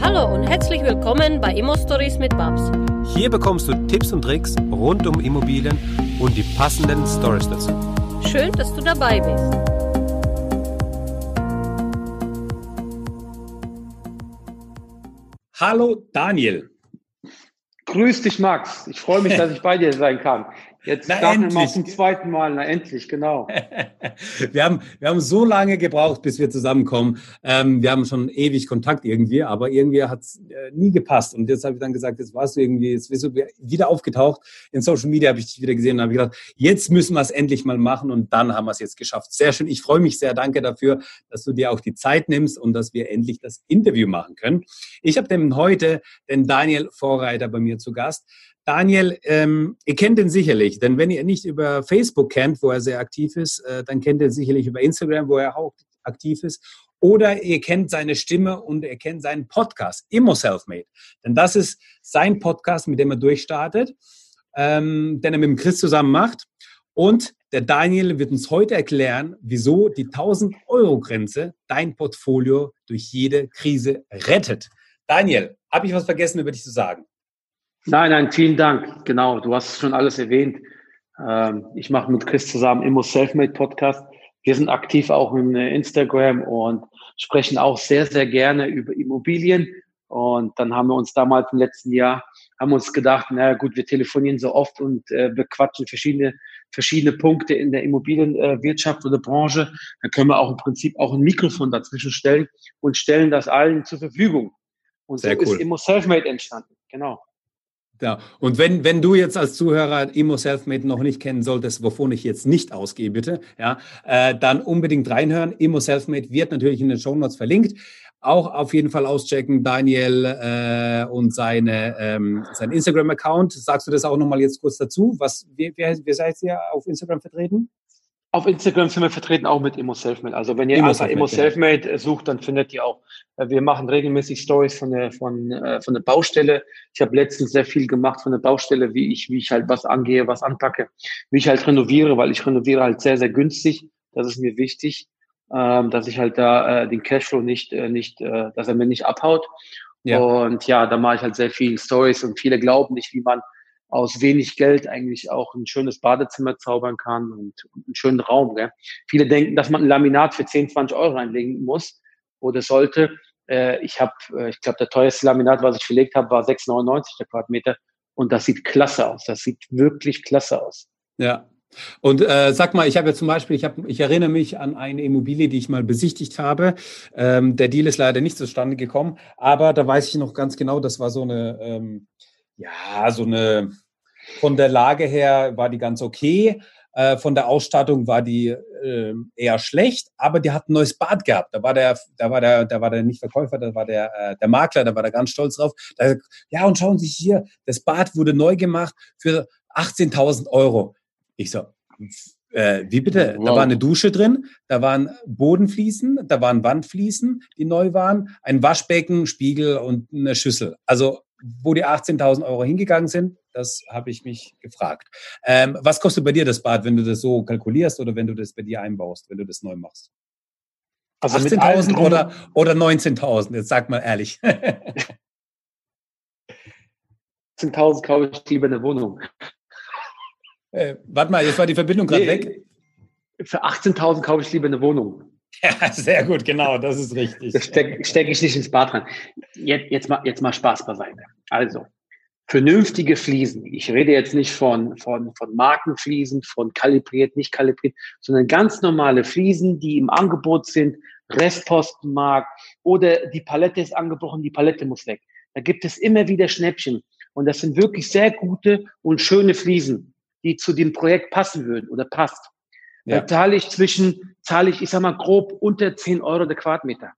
Hallo und herzlich willkommen bei Immo Stories mit Babs. Hier bekommst du Tipps und Tricks rund um Immobilien und die passenden Stories dazu. Schön, dass du dabei bist. Hallo Daniel. Grüß dich, Max. Ich freue mich, dass ich bei dir sein kann. Jetzt Na, starten wir mal endlich. zum zweiten Mal. Na, endlich, genau. Wir haben, wir haben so lange gebraucht, bis wir zusammenkommen. Ähm, wir haben schon ewig Kontakt irgendwie, aber irgendwie hat es äh, nie gepasst. Und jetzt habe ich dann gesagt, jetzt warst du irgendwie, jetzt bist du wieder aufgetaucht. In Social Media habe ich dich wieder gesehen und habe gedacht, jetzt müssen wir es endlich mal machen und dann haben wir es jetzt geschafft. Sehr schön. Ich freue mich sehr. Danke dafür, dass du dir auch die Zeit nimmst und dass wir endlich das Interview machen können. Ich habe den heute den Daniel Vorreiter bei mir zu Gast. Daniel, ähm, ihr kennt ihn sicherlich, denn wenn ihr ihn nicht über Facebook kennt, wo er sehr aktiv ist, äh, dann kennt ihr ihn sicherlich über Instagram, wo er auch aktiv ist. Oder ihr kennt seine Stimme und ihr kennt seinen Podcast, Immo Selfmade. Denn das ist sein Podcast, mit dem er durchstartet, ähm, den er mit dem Chris zusammen macht. Und der Daniel wird uns heute erklären, wieso die 1000-Euro-Grenze dein Portfolio durch jede Krise rettet. Daniel, habe ich was vergessen über dich zu sagen? Nein, nein, vielen Dank. Genau, du hast schon alles erwähnt. Ähm, ich mache mit Chris zusammen Immo Selfmade Podcast. Wir sind aktiv auch in äh, Instagram und sprechen auch sehr, sehr gerne über Immobilien. Und dann haben wir uns damals im letzten Jahr, haben uns gedacht, na gut, wir telefonieren so oft und äh, bequatschen verschiedene, verschiedene Punkte in der Immobilienwirtschaft oder Branche. Da können wir auch im Prinzip auch ein Mikrofon dazwischen stellen und stellen das allen zur Verfügung. Und so cool. ist Immo Selfmade entstanden. Genau. Ja, und wenn, wenn du jetzt als Zuhörer Immo Selfmade noch nicht kennen solltest, wovon ich jetzt nicht ausgehe, bitte, ja, äh, dann unbedingt reinhören. Immo Selfmade wird natürlich in den Show Notes verlinkt. Auch auf jeden Fall auschecken, Daniel äh, und seine, ähm, sein Instagram-Account. Sagst du das auch nochmal jetzt kurz dazu? Was, wie, wie, wie seid ihr auf Instagram vertreten? Auf Instagram sind wir vertreten auch mit Immo Selfmade. Also wenn ihr Immo einfach Selfmade, Immo genau. Selfmade äh, sucht, dann findet ihr auch. äh, Wir machen regelmäßig Stories von der von äh, von der Baustelle. Ich habe letztens sehr viel gemacht von der Baustelle, wie ich wie ich halt was angehe, was anpacke, wie ich halt renoviere, weil ich renoviere halt sehr sehr günstig. Das ist mir wichtig, ähm, dass ich halt da den Cashflow nicht nicht, dass er mir nicht abhaut. Ja. Und ja, da mache ich halt sehr viel Stories und viele glauben nicht, wie man aus wenig Geld eigentlich auch ein schönes Badezimmer zaubern kann und einen schönen Raum. Gell? Viele denken, dass man ein Laminat für 10, 20 Euro reinlegen muss oder sollte. Äh, ich habe, äh, ich glaube, der teuerste Laminat, was ich verlegt habe, war 6,99 der Quadratmeter. Und das sieht klasse aus. Das sieht wirklich klasse aus. Ja. Und äh, sag mal, ich habe ja zum Beispiel, ich, hab, ich erinnere mich an eine Immobilie, die ich mal besichtigt habe. Ähm, der Deal ist leider nicht zustande gekommen, aber da weiß ich noch ganz genau, das war so eine, ähm, ja, so eine, von der Lage her war die ganz okay. Äh, von der Ausstattung war die äh, eher schlecht, aber die hat ein neues Bad gehabt. Da war der, da war der, da war der nicht Verkäufer, da war der, äh, der Makler, da war der ganz stolz drauf. Da, ja, und schauen Sie hier, das Bad wurde neu gemacht für 18.000 Euro. Ich so, äh, wie bitte? Da Wow. war eine Dusche drin, da waren Bodenfliesen, da waren Wandfliesen, die neu waren, ein Waschbecken, Spiegel und eine Schüssel. Also wo die 18.000 Euro hingegangen sind, das habe ich mich gefragt. Ähm, was kostet bei dir das Bad, wenn du das so kalkulierst oder wenn du das bei dir einbaust, wenn du das neu machst? Also mit allem 18.000 drum- oder, oder 19.000? Jetzt sag mal ehrlich. 18.000 kaufe ich lieber eine Wohnung. äh, warte mal, jetzt war die Verbindung gerade Nee, weg. Für 18.000 kaufe ich lieber eine Wohnung. Ja, sehr gut, genau, das ist richtig. Das stecke steck ich nicht ins Bad rein. Jetzt, jetzt, mal, jetzt mal Spaß beiseite. Also, vernünftige Fliesen. Ich rede jetzt nicht von, von, von Markenfliesen, von kalibriert, nicht kalibriert, sondern ganz normale Fliesen, die im Angebot sind, Restpostenmarkt oder die Palette ist angebrochen, die Palette muss weg. Da gibt es immer wieder Schnäppchen. Und das sind wirklich sehr gute und schöne Fliesen, die zu dem Projekt passen würden oder passt. Ja. Da zahle ich zwischen, zahle ich, ich sag mal, grob unter 10 Euro der Quadratmeter.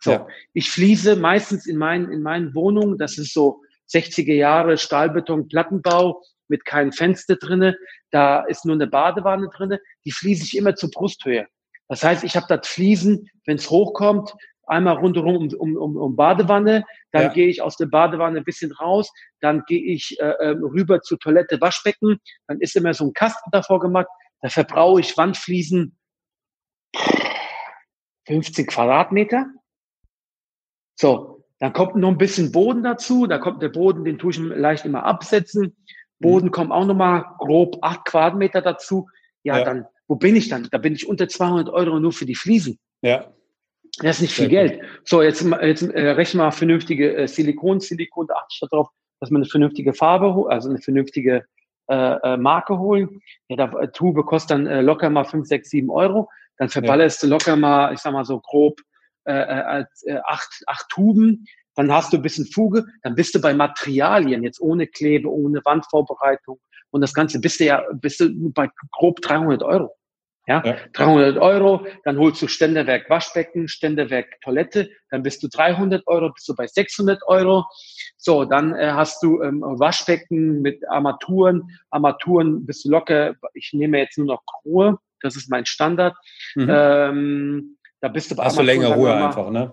So. Ja. Ich fließe meistens in meinen, in meinen Wohnungen, das ist so 60er Jahre Stahlbeton, Plattenbau mit keinem Fenster drinne. Da ist nur eine Badewanne drinne. Die fließe ich immer zur Brusthöhe. Das heißt, ich habe das Fliesen, wenn es hochkommt, einmal rundherum um, um, um, Badewanne, dann Ja. gehe ich aus der Badewanne ein bisschen raus, dann gehe ich äh, ähm, rüber zur Toilette, Waschbecken, dann ist immer so ein Kasten davor gemacht, da verbrauche ich Wandfliesen 15 Quadratmeter. So, Dann kommt noch ein bisschen Boden dazu. Da kommt der Boden, den tue ich leicht immer absetzen. Boden mhm. kommt auch nochmal grob acht Quadratmeter dazu. Ja, ja, dann, wo bin ich dann? Da bin ich unter 200 Euro nur für die Fliesen. Ja. Das ist nicht viel Geld. So, jetzt, jetzt äh, rechnen wir vernünftige äh, Silikon. Silikon, da achte ich darauf, dass man eine vernünftige Farbe, also eine vernünftige äh, äh, Marke holen. Ja, da äh, Tube kostet dann äh, locker mal 5, 6, 7 Euro. Dann verballerst ja. du locker mal, ich sag mal so grob, äh, äh, äh, acht, acht Tuben. Dann hast du ein bisschen Fuge. Dann bist du bei Materialien, jetzt ohne Klebe, ohne Wandvorbereitung und das Ganze, bist du ja bist du bei grob 300 Euro. Ja, ja. 300 Euro, dann holst du Ständerwerk Waschbecken, Ständerwerk Toilette, dann bist du 300 Euro, bist du bei 600 Euro. So, dann äh, hast du ähm, Waschbecken mit Armaturen. Armaturen bist du locker, ich nehme jetzt nur noch Ruhe, das ist mein Standard. Mhm. Ähm, da bist du bei Hast Armaturen, du länger Ruhe einfach, ne?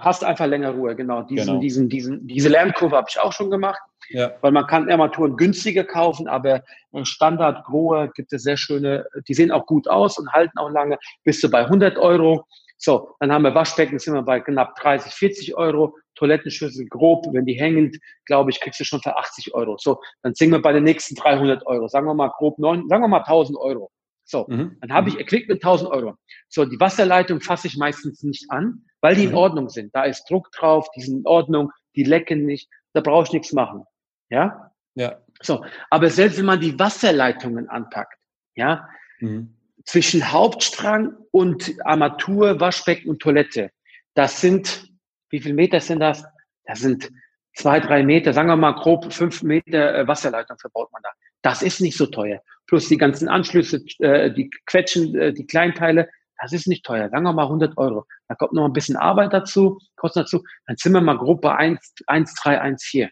Hast einfach länger Ruhe, genau. Diesen, genau. diesen, diesen, diese Lernkurve habe ich auch schon gemacht. Ja. Weil man kann Armaturen günstiger kaufen, aber Standard Grohe gibt es sehr schöne, die sehen auch gut aus und halten auch lange, bist du bei 100 Euro. So, dann haben wir Waschbecken, sind wir bei knapp 30, 40 Euro. Toilettenschüssel grob, wenn die hängend, glaube ich, kriegst du schon für 80 Euro. So, dann sind wir bei den nächsten 300 Euro. Sagen wir mal grob neun, sagen wir mal 1000 Euro. So, mhm. dann habe ich mhm. Equipment 1000 Euro. So, die Wasserleitung fasse ich meistens nicht an, weil die in mhm. Ordnung sind. Da ist Druck drauf, die sind in Ordnung, die lecken nicht, da brauche ich nichts machen. Ja? Ja. So, aber selbst wenn man die Wasserleitungen anpackt, ja, mhm. zwischen Hauptstrang und Armatur, Waschbecken und Toilette, das sind, wie viel Meter sind das? Das sind zwei, drei Meter, sagen wir mal grob fünf Meter äh, Wasserleitung verbaut man da. Das ist nicht so teuer. Plus die ganzen Anschlüsse, äh, die Quetschen, äh, die Kleinteile, das ist nicht teuer. Sagen wir mal 100 Euro. Da kommt noch ein bisschen Arbeit dazu, Kosten dazu. Dann sind wir mal bei 1, 1 3, 1, 4.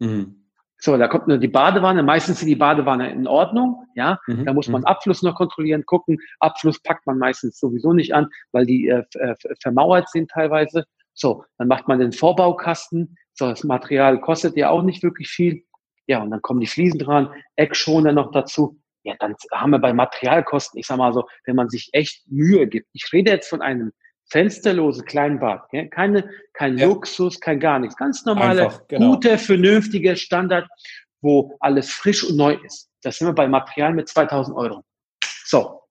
Mhm. So, da kommt nur die Badewanne. Meistens sind die Badewanne in Ordnung. Ja, mhm. da muss man mhm. Abfluss noch kontrollieren, gucken. Abfluss packt man meistens sowieso nicht an, weil die äh, äh vermauert sind teilweise. So, dann macht man den Vorbaukasten. So, das Material kostet ja auch nicht wirklich viel. Ja, und dann kommen die Fliesen dran, Eckschoner noch dazu. Ja, dann haben wir bei Materialkosten, ich sag mal so, wenn man sich echt Mühe gibt. Ich rede jetzt von einem fensterlose Kleinbad. Gell? Keine, kein ja. Luxus, kein gar nichts. Ganz normale, Einfach, genau. gute, vernünftige Standard, wo alles frisch und neu ist. Das sind wir bei Material mit 2000 Euro. So.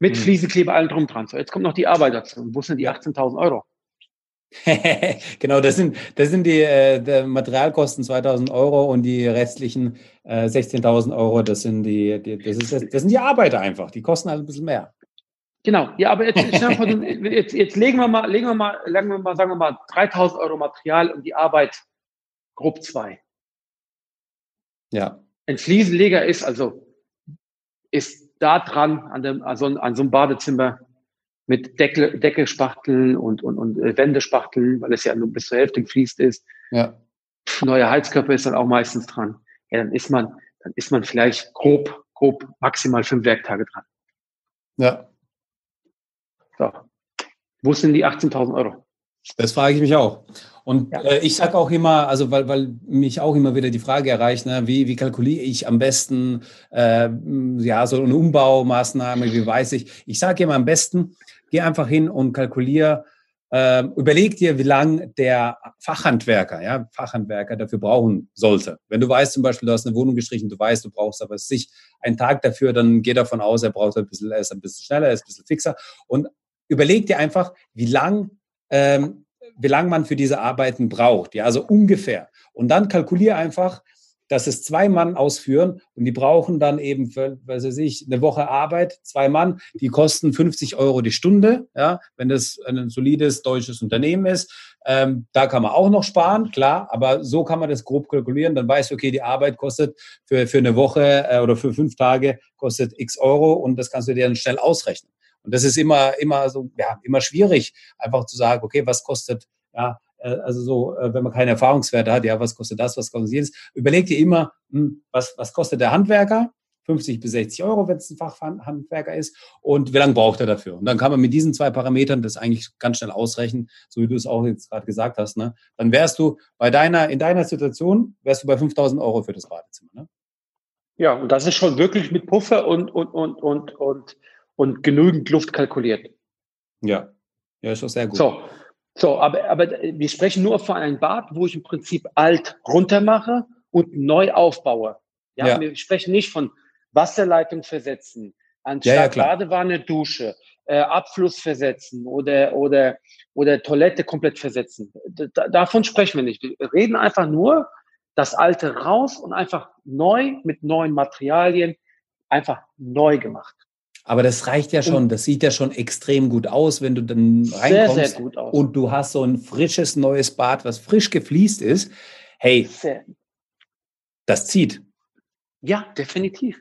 Mit hm. Fliesenkleber allen drum dran. So, jetzt kommt noch die Arbeit dazu. Wo sind die 18.000 Euro? genau, das sind, das sind die, äh, Materialkosten 2000 Euro und die restlichen äh, 16.000 Euro, das sind die, die das, ist, das sind die Arbeiter einfach. Die kosten halt ein bisschen mehr. Genau, ja, aber jetzt, jetzt, jetzt legen wir mal, legen wir mal, legen wir mal, sagen wir mal, 3000 Euro Material und die Arbeit grob zwei. Ja. Ein Fliesenleger ist also, ist da dran an dem, also an so einem Badezimmer mit Deckel, Deckelspachteln und, und, und äh, Wendespachteln, weil es ja nur bis zur Hälfte gefliest ist. Ja. Neuer Heizkörper ist dann auch meistens dran. Ja, dann ist man, dann ist man vielleicht grob, grob maximal fünf Werktage dran. Ja. So. Wo sind die 18.000 Euro? Das frage ich mich auch. Und ja. äh, ich sage auch immer, also weil, weil mich auch immer wieder die Frage erreicht, ne, wie, wie kalkuliere ich am besten äh, ja so eine Umbaumaßnahme, wie weiß ich? Ich sage immer am besten, geh einfach hin und kalkuliere, äh, überleg dir, wie lang der Fachhandwerker, ja, Fachhandwerker dafür brauchen sollte. Wenn du weißt zum Beispiel, du hast eine Wohnung gestrichen, du weißt, du brauchst aber sich einen Tag dafür, dann geh davon aus, er braucht ein bisschen, er ist ein bisschen schneller, er ist ein bisschen fixer und überleg dir einfach, wie lang, ähm, wie lang man für diese Arbeiten braucht. Ja, also ungefähr. Und dann kalkulier einfach, dass es zwei Mann ausführen und die brauchen dann eben, für, weiß ich, eine Woche Arbeit, zwei Mann, die kosten 50 Euro die Stunde, ja, wenn das ein solides deutsches Unternehmen ist. Ähm, da kann man auch noch sparen, klar, aber so kann man das grob kalkulieren. Dann weiß, okay, die Arbeit kostet für, für eine Woche äh, oder für fünf Tage kostet x Euro und das kannst du dir dann schnell ausrechnen. Und das ist immer, immer so, ja, immer schwierig, einfach zu sagen, okay, was kostet, ja, also so, äh, wenn man keine Erfahrungswerte hat, ja, was kostet das, was kostet jenes, überleg dir immer, hm, was, was kostet der Handwerker? 50 bis 60 Euro, wenn es ein Fachhandwerker ist, und wie lange braucht er dafür? Und dann kann man mit diesen zwei Parametern das eigentlich ganz schnell ausrechnen, so wie du es auch jetzt gerade gesagt hast. Ne? Dann wärst du bei deiner, in deiner Situation, wärst du bei 5000 Euro für das Badezimmer. Ne? Ja, und das ist schon wirklich mit Puffer und, und, und, und, und und genügend Luft kalkuliert. Ja, ja, ist doch sehr gut. So, So, aber, aber wir sprechen nur von einem Bad, wo ich im Prinzip alt runter mache und neu aufbaue. Ja, ja. wir sprechen nicht von Wasserleitung versetzen, anstatt ja, ja, Badewanne, Dusche, äh, Abfluss versetzen oder, oder, oder Toilette komplett versetzen. Da, davon sprechen wir nicht. Wir reden einfach nur das Alte raus und einfach neu mit neuen Materialien einfach neu gemacht. Aber das reicht ja schon, das sieht ja schon extrem gut aus, wenn du dann reinkommst sehr, sehr gut aus. und du hast so ein frisches neues Bad, was frisch gefliest ist. Hey, sehr. das zieht. Ja, definitiv.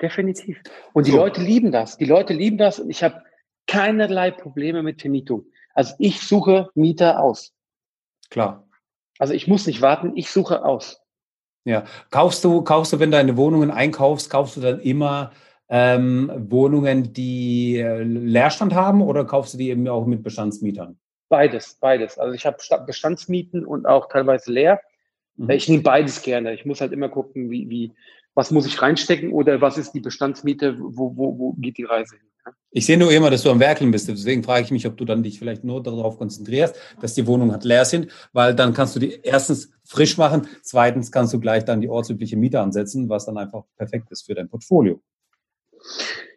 Definitiv. Und die so. Leute lieben das. Die Leute lieben das und ich habe keinerlei Probleme mit Vermietung. Also ich suche Mieter aus. Klar. Also ich muss nicht warten, ich suche aus. Ja. Kaufst du, kaufst du, wenn du deine Wohnungen einkaufst, kaufst du dann immer ähm, Wohnungen, die äh, Leerstand haben oder kaufst du die eben auch mit Bestandsmietern? Beides, beides. Also ich habe Bestandsmieten und auch teilweise leer. Mhm. Ich nehme beides gerne. Ich muss halt immer gucken, wie, wie, was muss ich reinstecken oder was ist die Bestandsmiete, wo, wo, wo geht die Reise hin. Ich sehe nur immer, dass du am Werkeln bist. Deswegen frage ich mich, ob du dann dich vielleicht nur darauf konzentrierst, dass die Wohnungen halt leer sind, weil dann kannst du die erstens frisch machen, zweitens kannst du gleich dann die ortsübliche Miete ansetzen, was dann einfach perfekt ist für dein Portfolio.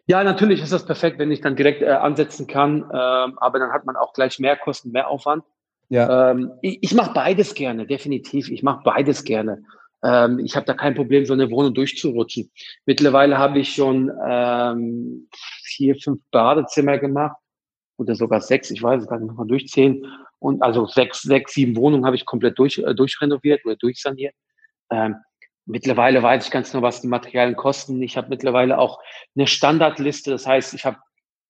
Ja, natürlich ist das perfekt, wenn ich dann direkt äh, ansetzen kann, ähm, aber dann hat man auch gleich mehr Kosten, mehr Aufwand. Ja. Ähm, ich ich mache beides gerne, definitiv. Ich mache beides gerne. Ähm, ich habe da kein Problem, so eine Wohnung durchzurutschen. Mittlerweile habe ich schon ähm, vier, fünf Badezimmer gemacht oder sogar sechs, ich weiß es gar nicht, noch mal durchzählen. Und also sechs, sechs, sieben Wohnungen habe ich komplett durch, äh, durchrenoviert oder durchsaniert. Ähm, mittlerweile weiß ich ganz genau, was die Materialien kosten. Ich habe mittlerweile auch eine Standardliste, das heißt, ich habe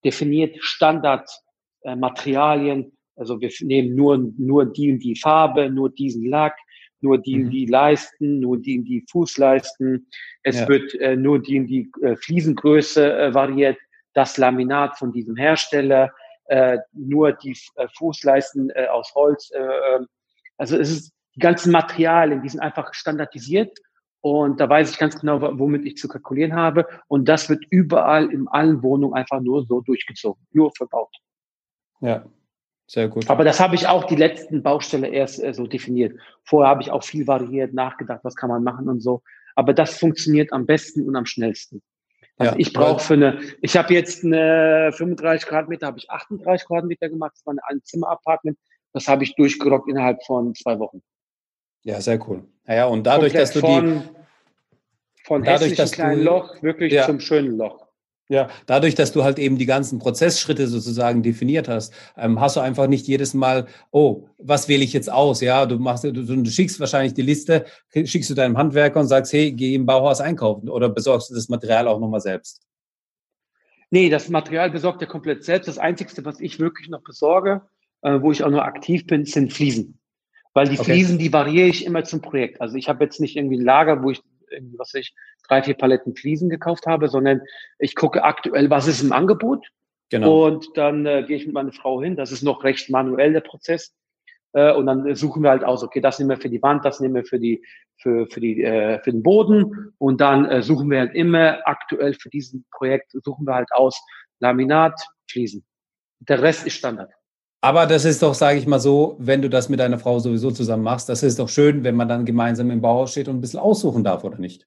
definiert Standardmaterialien. Äh, also wir nehmen nur, nur die und die Farbe, nur diesen Lack, nur die mhm. die Leisten, nur die die Fußleisten. Es ja. wird äh, nur die die äh, Fliesengröße äh, variiert, das Laminat von diesem Hersteller, äh, nur die äh, Fußleisten aus Holz. Äh, ähm, also es ist die ganzen Materialien, die sind einfach standardisiert und da weiß ich ganz genau, womit ich zu kalkulieren habe. Und das wird überall in allen Wohnungen einfach nur so durchgezogen, nur verbaut. Ja, sehr gut. Aber das habe ich auch die letzten Baustelle erst äh, so definiert. Vorher habe ich auch viel variiert, nachgedacht, was kann man machen und so. Aber das funktioniert am besten und am schnellsten. Also ja, ich brauche für eine, ich habe jetzt eine 35 Quadratmeter, habe ich 38 Quadratmeter gemacht, das war ein Zimmer-Apartment. Das habe ich durchgerockt innerhalb von zwei Wochen. Ja, sehr cool. Ja, und dadurch, Komplett dass du von, die von dadurch, dass kleinen du, Loch wirklich ja. zum schönen Loch. Ja, dadurch, dass du halt eben die ganzen Prozessschritte sozusagen definiert hast, ähm, hast du einfach nicht jedes Mal, oh, was wähle ich jetzt aus? Ja, du machst, du, du schickst wahrscheinlich die Liste, schickst du deinem Handwerker und sagst, hey, geh im Bauhaus einkaufen oder besorgst du das Material auch nochmal selbst? Nee, das Material besorgt er komplett selbst. Das Einzige, was ich wirklich noch besorge, äh, wo ich auch nur aktiv bin, sind Fliesen. Weil die okay. Fliesen, die variiere ich immer zum Projekt. Also ich habe jetzt nicht irgendwie ein Lager, wo ich irgendwie, was ich, drei, vier Paletten Fliesen gekauft habe, sondern ich gucke aktuell, was ist im Angebot. Genau. Und dann äh, gehe ich mit meiner Frau hin. Das ist noch recht manuell der Prozess. Äh, und dann suchen wir halt aus, okay, das nehmen wir für die Wand, das nehmen wir für die, für, für die, äh, für den Boden. Und dann äh, suchen wir halt immer aktuell für diesen Projekt, suchen wir halt aus Laminat, Fliesen. Der Rest ist Standard. Aber das ist doch, sage ich mal so, wenn du das mit deiner Frau sowieso zusammen machst, das ist doch schön, wenn man dann gemeinsam im Bauhaus steht und ein bisschen aussuchen darf, oder nicht?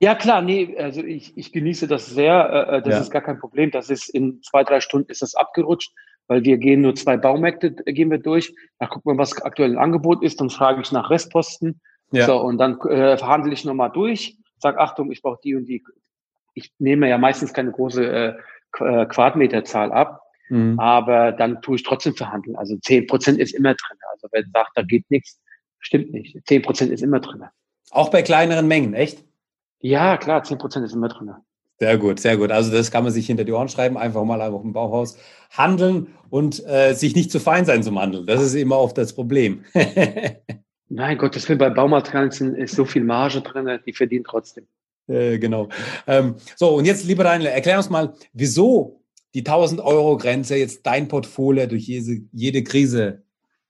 Ja, klar, nee, also ich, ich genieße das sehr. Äh, äh, das ja. ist gar kein Problem. Das ist in zwei, drei Stunden ist das abgerutscht, weil wir gehen nur zwei Baumärkte, äh, gehen wir durch. Da gucken wir, was aktuell im Angebot ist, dann frage ich nach Restposten. Ja. So, und dann äh, verhandle ich nochmal durch, sag Achtung, ich brauche die und die. Ich nehme ja meistens keine große äh, Quadratmeterzahl ab. Mhm. Aber dann tue ich trotzdem verhandeln. Also zehn Prozent ist immer drin. Also wer sagt, da geht nichts, stimmt nicht. Zehn Prozent ist immer drin. Auch bei kleineren Mengen, echt? Ja, klar, zehn Prozent ist immer drin. Sehr gut, sehr gut. Also das kann man sich hinter die Ohren schreiben, einfach mal einfach im Bauhaus handeln und äh, sich nicht zu fein sein zum Handeln. Das ist immer oft das Problem. Nein, Gottes Willen, bei Baumaterialien ist so viel Marge drin, die verdienen trotzdem. Äh, genau. Ähm, so, und jetzt, lieber Daniel, erklär uns mal, wieso die 1000 Euro Grenze jetzt dein Portfolio durch jede, jede Krise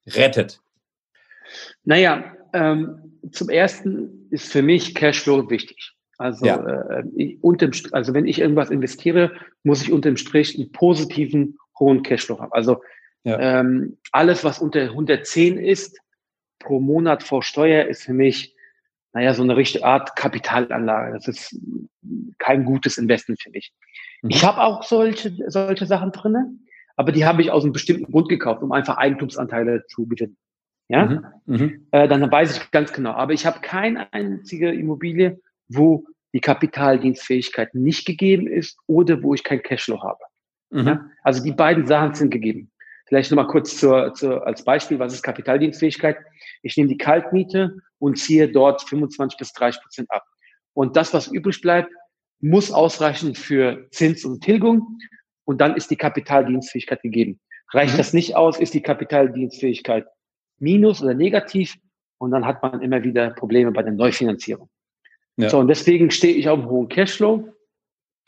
rettet? Naja, ähm, zum ersten ist für mich Cashflow wichtig. Also, ja. äh, ich, unterm, also wenn ich irgendwas investiere, muss ich unterm Strich einen positiven, hohen Cashflow haben. Also Ja. Ähm, alles, was unter 110 ist, pro Monat vor Steuer, ist für mich, naja, so eine richtige Art Kapitalanlage. Das ist kein gutes Investment für mich. Ich habe auch solche, solche Sachen drinne, aber die habe ich aus einem bestimmten Grund gekauft, um einfach Eigentumsanteile zu gewinnen. Ja, mhm. Mhm. Äh, dann weiß ich ganz genau. Aber ich habe keine einzige Immobilie, wo die Kapitaldienstfähigkeit nicht gegeben ist oder wo ich kein Cashflow habe. Mhm. Ja? Also die beiden Sachen sind gegeben. Vielleicht nochmal kurz zur, zur, als Beispiel, was ist Kapitaldienstfähigkeit? Ich nehme die Kaltmiete und ziehe dort 25 bis 30 Prozent ab. Und das, was übrig bleibt, muss ausreichen für Zins und Tilgung. Und dann ist die Kapitaldienstfähigkeit gegeben. Reicht mhm. das nicht aus, ist die Kapitaldienstfähigkeit minus oder negativ. Und dann hat man immer wieder Probleme bei der Neufinanzierung. Ja. So, und deswegen stehe ich auf einem hohen Cashflow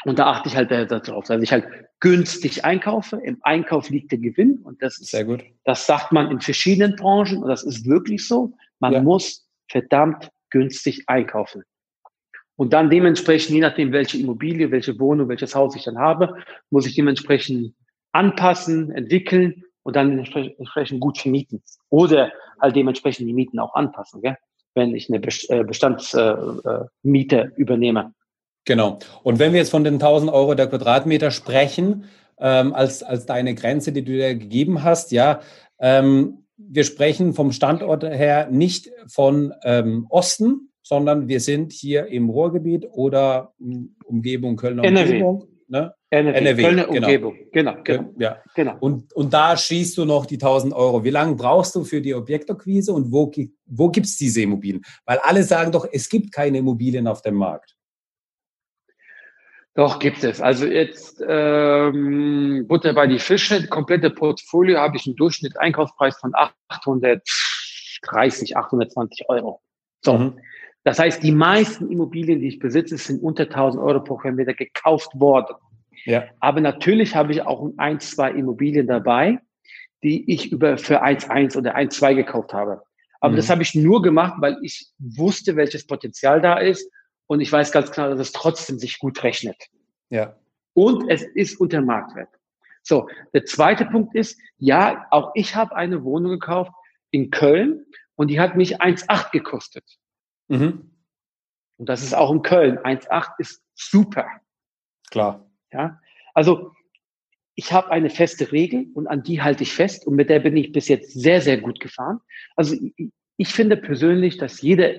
und da achte ich halt darauf, dass ich halt günstig einkaufe. Im Einkauf liegt der Gewinn und das ist, Sehr gut. das sagt man in verschiedenen Branchen und das ist wirklich so. Man ja. muss verdammt günstig einkaufen. Und dann dementsprechend, je nachdem, welche Immobilie, welche Wohnung, welches Haus ich dann habe, muss ich dementsprechend anpassen, entwickeln und dann entsprechend gut vermieten. Oder halt dementsprechend die Mieten auch anpassen, gell? wenn ich eine äh, Bestandsmiete äh, äh, übernehme. Genau. Und wenn wir jetzt von den 1000 Euro der Quadratmeter sprechen, ähm, als, als deine Grenze, die du dir gegeben hast, ja, ähm, wir sprechen vom Standort her nicht von ähm, Osten, sondern wir sind hier im Ruhrgebiet oder Umgebung Kölner NRW. Umgebung. Ne? NRW, NRW Kölner genau. Umgebung, genau. genau. Ja. genau. Und, und da schießt du noch die 1000 Euro. Wie lange brauchst du für die Objektakquise und wo, wo gibt es diese Immobilien? Weil alle sagen doch, es gibt keine Immobilien auf dem Markt. Doch, gibt es. Also jetzt ähm, Butter bei die Fische, komplette Portfolio habe ich einen Durchschnitt Einkaufspreis von 830, 820 Euro. So. Mhm. Das heißt, die meisten Immobilien, die ich besitze, sind unter 1000 Euro pro Quadratmeter gekauft worden. Ja. Aber natürlich habe ich auch ein, zwei Immobilien dabei, die ich über für 1,1 oder 1,2 gekauft habe. Aber mhm. das habe ich nur gemacht, weil ich wusste, welches Potenzial da ist und ich weiß ganz klar, dass es trotzdem sich gut rechnet. Ja. Und es ist unter Marktwert. So, der zweite Punkt ist, ja, auch ich habe eine Wohnung gekauft in Köln und die hat mich 1,8 gekostet. Mhm. Und das ist auch in Köln. 1,8 ist super. Klar. Ja, also ich habe eine feste Regel und an die halte ich fest und mit der bin ich bis jetzt sehr, sehr gut gefahren. Also ich, finde persönlich, dass jeder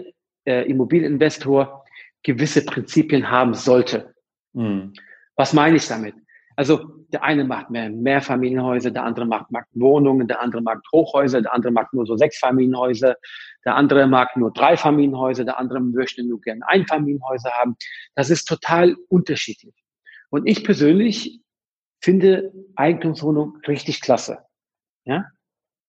äh, Immobilieninvestor gewisse Prinzipien haben sollte. Mhm. Was meine ich damit? Also der eine macht mehr Mehrfamilienhäuser, der andere macht, macht Wohnungen, der andere macht Hochhäuser, der andere macht nur so Sechsfamilienhäuser, der andere mag nur Dreifamilienhäuser, der andere möchte nur gerne Einfamilienhäuser haben. Das ist total unterschiedlich. Und ich persönlich finde Eigentumswohnungen richtig klasse. Ja?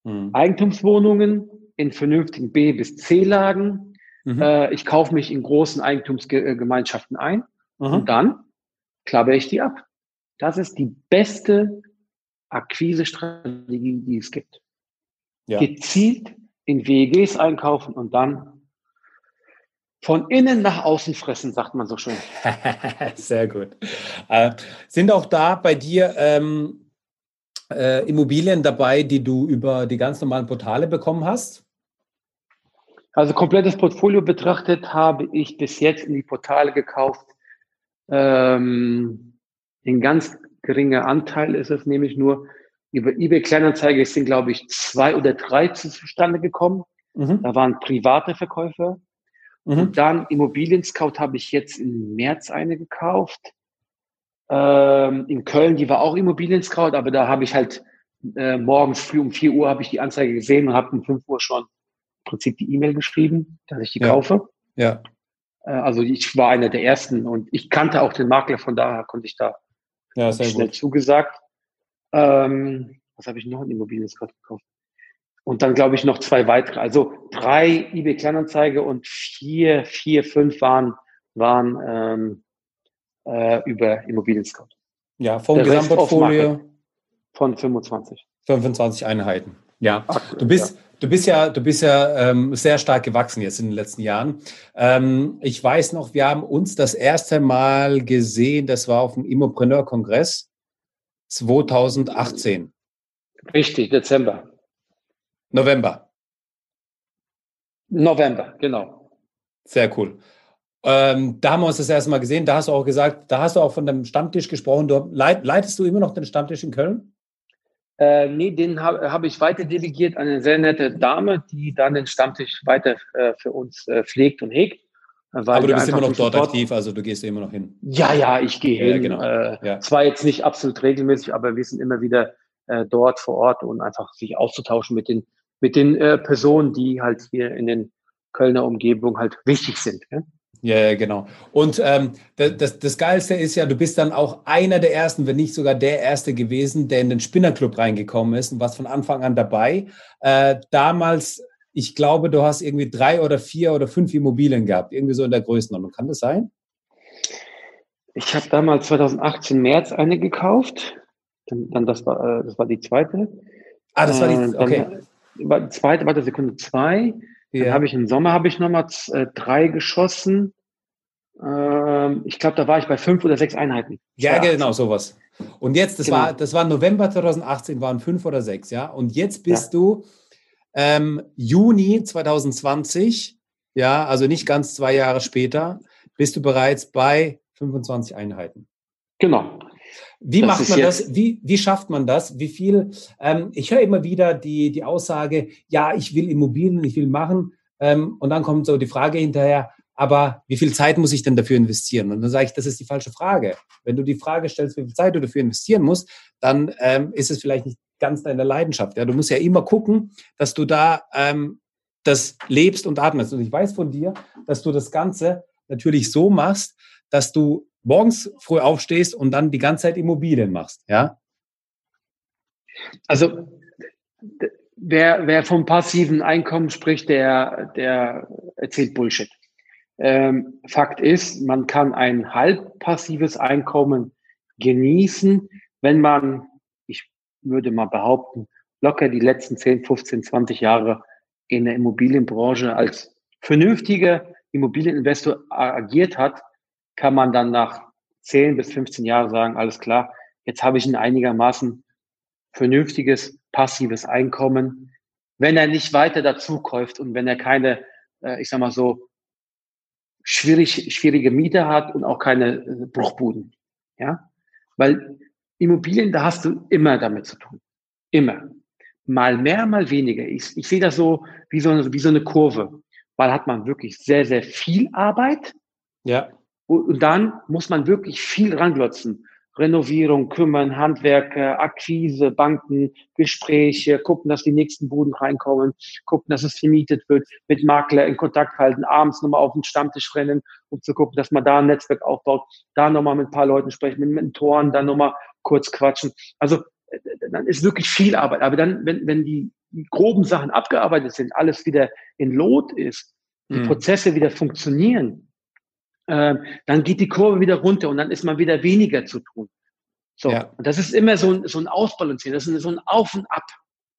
Mhm. Eigentumswohnungen in vernünftigen B- bis C-Lagen. Mhm. Äh, ich kaufe mich in großen Eigentumsgemeinschaften ein mhm. und dann klappe ich die ab. Das ist die beste Akquisestrategie, die es gibt. Ja. Gezielt in WGs einkaufen und dann von innen nach außen fressen, sagt man so schön. Sehr gut. Äh, sind auch da bei dir ähm, äh, Immobilien dabei, die du über die ganz normalen Portale bekommen hast? Also komplettes Portfolio betrachtet habe ich bis jetzt in die Portale gekauft. Ähm, ein ganz geringer Anteil ist es nämlich nur über eBay Kleinanzeige sind, glaube ich, zwei oder drei zustande gekommen. Mhm. Da waren private Verkäufer. Mhm. Und dann Immobilien Scout habe ich jetzt im März eine gekauft. Ähm, in Köln, die war auch Immobilien Scout, aber da habe ich halt äh, morgens früh um vier Uhr habe ich die Anzeige gesehen und habe um fünf Uhr schon im Prinzip die E-Mail geschrieben, dass ich die ja. kaufe. Ja. Äh, also ich war einer der ersten und ich kannte auch den Makler, von daher konnte ich da ja, schnell gut. zugesagt. Ähm, was habe ich noch in Immobilien Scout gekauft? Und dann glaube ich noch zwei weitere. Also drei eBay Kleinanzeige und vier, vier, fünf waren, waren ähm, äh, über Immobilien Scout. Ja, vom Der Gesamtportfolio von 25. 25 Einheiten. Ja, Aktuell, du bist, ja. Du bist ja, du bist ja ähm, sehr stark gewachsen jetzt in den letzten Jahren. Ähm, ich weiß noch, wir haben uns das erste Mal gesehen, das war auf dem Immopreneur-Kongress 2018. Richtig, Dezember. November. November, genau. Sehr cool. Ähm, da haben wir uns das erste Mal gesehen. Da hast du auch gesagt, da hast du auch von dem Stammtisch gesprochen. Du, leit, leitest du immer noch den Stammtisch in Köln? Äh, nee, den habe hab ich weiter delegiert an eine sehr nette Dame, die dann den Stammtisch weiter äh, für uns äh, pflegt und hegt. Aber du bist immer noch dort aktiv, also du gehst immer noch hin. Ja, ja, ich gehe Ja, hin. genau. Äh, Ja. Zwar jetzt nicht absolut regelmäßig, aber wir sind immer wieder äh, dort vor Ort und einfach sich auszutauschen mit den, mit den äh, Personen, die halt hier in den Kölner Umgebung halt wichtig sind. Ja? Ja, ja, genau. Und ähm, das, das, das Geilste ist ja, du bist dann auch einer der Ersten, wenn nicht sogar der Erste gewesen, der in den Spinnerclub reingekommen ist und was von Anfang an dabei. Äh, damals, ich glaube, du hast irgendwie drei oder vier oder fünf Immobilien gehabt, irgendwie so in der Größenordnung. Kann das sein? Ich habe damals 2018 März eine gekauft. Dann, dann das war äh, das war die zweite. Ah, das war Äh, die, dann okay. War die zweite, warte Sekunde zwei. Dann Ja. habe ich im Sommer habe ich nochmal äh, drei geschossen. Ähm, ich glaube, da war ich bei fünf oder sechs Einheiten. Ja, 2018. genau, sowas. Und jetzt, das Genau. war, das war November 2018, waren fünf oder sechs, ja. Und jetzt bist du ähm, Juni 2020, ja, also nicht ganz zwei Jahre später, bist du bereits bei 25 Einheiten. Genau. Wie Das macht man das? Wie, wie schafft man das? Wie viel? Ähm, ich höre immer wieder die, die Aussage, ja, ich will Immobilien, ich will machen. Ähm, und dann kommt so die Frage hinterher, aber wie viel Zeit muss ich denn dafür investieren? Und dann sage ich, das ist die falsche Frage. Wenn du die Frage stellst, wie viel Zeit du dafür investieren musst, dann ähm, ist es vielleicht nicht ganz deine Leidenschaft. Ja, du musst ja immer gucken, dass du da ähm, das lebst und atmest. Und ich weiß von dir, dass du das Ganze natürlich so machst, dass du morgens früh aufstehst und dann die ganze Zeit Immobilien machst. Ja, Also wer, wer vom passiven Einkommen spricht, der, der erzählt Bullshit. Ähm, Fakt ist, man kann ein halb passives Einkommen genießen, wenn man, ich würde mal behaupten, locker die letzten 10, 15, 20 Jahre in der Immobilienbranche als vernünftiger Immobilieninvestor agiert hat, kann man dann nach 10 bis 15 Jahren sagen, alles klar, jetzt habe ich ein einigermaßen vernünftiges passives Einkommen, wenn er nicht weiter dazu kauft und wenn er keine, äh, ich sag mal so, schwierig, schwierige Miete hat und auch keine äh, Bruchbuden. Ja, weil Immobilien, da hast du immer damit zu tun. Immer. Mal mehr, mal weniger. Ich, ich sehe das so wie, so eine, wie so eine Kurve. Mal hat man wirklich sehr, sehr viel Arbeit ja, und dann muss man wirklich viel ranglotzen. Renovierung, kümmern, Handwerker, Akquise, Banken, Gespräche, gucken, dass die nächsten Buden reinkommen, gucken, dass es vermietet wird, mit Makler in Kontakt halten, abends nochmal auf den Stammtisch rennen, um zu gucken, dass man da ein Netzwerk aufbaut, da nochmal mit ein paar Leuten sprechen, mit Mentoren, dann nochmal kurz quatschen. Also äh, dann ist wirklich viel Arbeit. Aber dann, wenn, wenn die groben Sachen abgearbeitet sind, alles wieder in Lot ist, die Mhm. Prozesse wieder funktionieren, äh, dann geht die Kurve wieder runter und dann ist mal wieder weniger zu tun. So, Ja. und das ist immer so ein, so ein Ausbalancieren, das ist so ein Auf und Ab.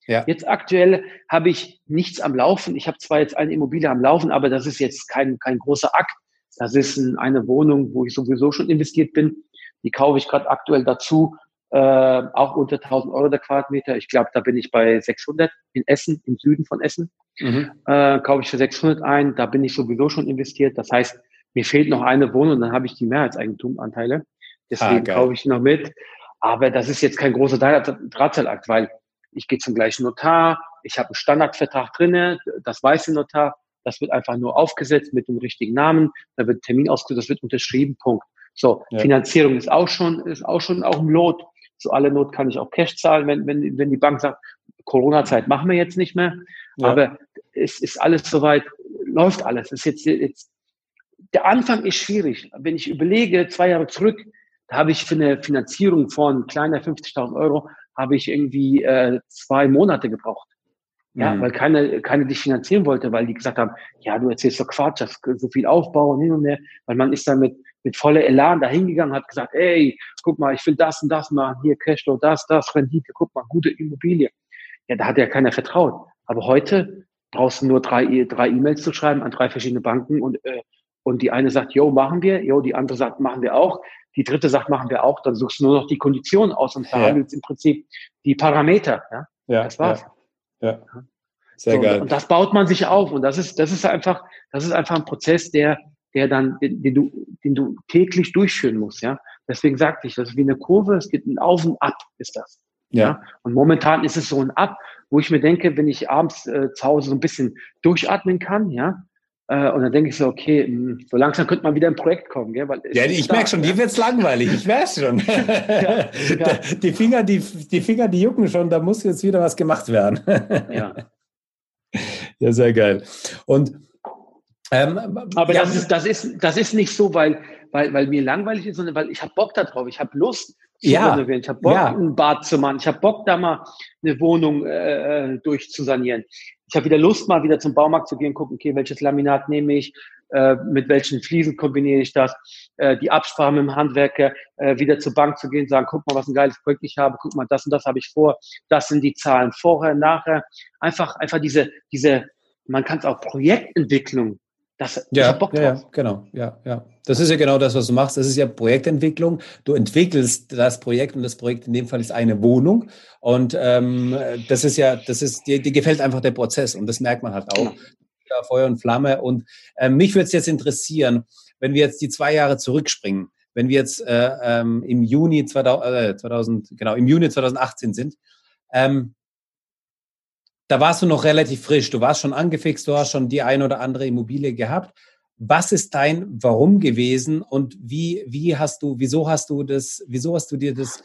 Ja. Jetzt aktuell habe ich nichts am Laufen. Ich habe zwar jetzt eine Immobilie am Laufen, aber das ist jetzt kein, kein großer Akt. Das ist ein, eine Wohnung, wo ich sowieso schon investiert bin. Die kaufe ich gerade aktuell dazu, äh, auch unter 1000 Euro der Quadratmeter. Ich glaube, da bin ich bei 600 in Essen, im Süden von Essen Mhm. äh, kaufe ich für 600 ein, da bin ich sowieso schon investiert. Das heißt, mir fehlt noch eine Wohnung, dann habe ich die Mehrheitseigentumanteile. Deswegen Ah, kaufe ich noch mit. Aber das ist jetzt kein großer Dra- Drahtseilakt, weil ich gehe zum gleichen Notar, ich habe einen Standardvertrag drinne, das weiß der Notar, das wird einfach nur aufgesetzt mit dem richtigen Namen, da wird Termin ausgesetzt, das wird unterschrieben, Punkt. So, Ja. Finanzierung ist auch schon, ist auch schon auch im Lot. Zu aller Not kann ich auch Cash zahlen, wenn, wenn, wenn die Bank sagt, Corona-Zeit machen wir jetzt nicht mehr. Ja. Aber es ist alles soweit, läuft alles. Es ist jetzt, jetzt, der Anfang ist schwierig. Wenn ich überlege, zwei Jahre zurück, da habe ich für eine Finanzierung von kleiner 50.000 Euro, habe ich irgendwie äh, zwei Monate gebraucht. Ja, Mhm. weil keine, keine dich finanzieren wollte, weil die gesagt haben, ja, du erzählst doch Quatsch, das so viel Aufbau und hin und her. Weil man ist dann mit, mit voller Elan da hingegangen, hat gesagt, ey, guck mal, ich will das und das machen, hier Cashflow, das, das, Rendite, guck mal, gute Immobilie. Ja, da hat ja keiner vertraut. Aber heute brauchst du nur drei, drei E-Mails zu schreiben an drei verschiedene Banken und, äh, und die eine sagt, yo, machen wir, yo, die andere sagt, machen wir auch, die dritte sagt, machen wir auch, dann suchst du nur noch die Konditionen aus und verhandelst im Prinzip die Parameter. Ja? Ja, das war's. Ja. ja. Sehr so, geil. Und das baut man sich auf. Und das ist, das ist einfach, das ist einfach ein Prozess, der, der dann, den, den du, den du täglich durchführen musst, ja. Deswegen sagte ich, das ist wie eine Kurve, es geht ein Auf und Ab, ist das. Ja. ja. Und momentan ist es so ein Ab, wo ich mir denke, wenn ich abends äh, zu Hause so ein bisschen durchatmen kann, ja, und dann denke ich so, okay, hm, so langsam könnte man wieder ein Projekt kommen, gell? Weil ja, ich merke schon, ja. dir wird's langweilig, ich weiß schon. ja, ja. Die Finger, die, die Finger, die jucken schon, da muss jetzt wieder was gemacht werden. ja. Ja, sehr geil. Und ähm, aber das, ist, das, ist, das ist nicht so, weil, weil, weil mir langweilig ist, sondern weil ich habe Bock darauf. Ich habe Lust zu ja. renovieren. Ich habe Bock, ein Bad zu machen. Ich habe Bock, da mal eine Wohnung äh, durchzusanieren. Ich habe wieder Lust, mal wieder zum Baumarkt zu gehen, gucken, okay, welches Laminat nehme ich, äh, mit welchen Fliesen kombiniere ich das, äh, die Absprache mit dem Handwerker, äh, wieder zur Bank zu gehen, sagen, guck mal, was ein geiles Projekt ich habe, guck mal, das und das habe ich vor, das sind die Zahlen vorher, nachher. Einfach, einfach diese, diese, man kann es auch Projektentwicklung das, ja, ja, ja, genau, ja, ja. Das ist ja genau das, was du machst. Das ist ja Projektentwicklung. Du entwickelst das Projekt und das Projekt in dem Fall ist eine Wohnung. Und ähm, das ist ja, das ist, dir, dir gefällt einfach der Prozess und das merkt man halt auch. Genau. Feuer und Flamme. Und äh, mich würde es jetzt interessieren, wenn wir jetzt die zwei Jahre zurückspringen, wenn wir jetzt äh, ähm, im Juni 2000, äh, 2000, genau, im Juni 2018 sind, ähm, da warst du noch relativ frisch, du warst schon angefixt, du hast schon die ein oder andere Immobilie gehabt. Was ist dein Warum gewesen und wie, wie hast du, wieso hast du das, wieso hast du dir das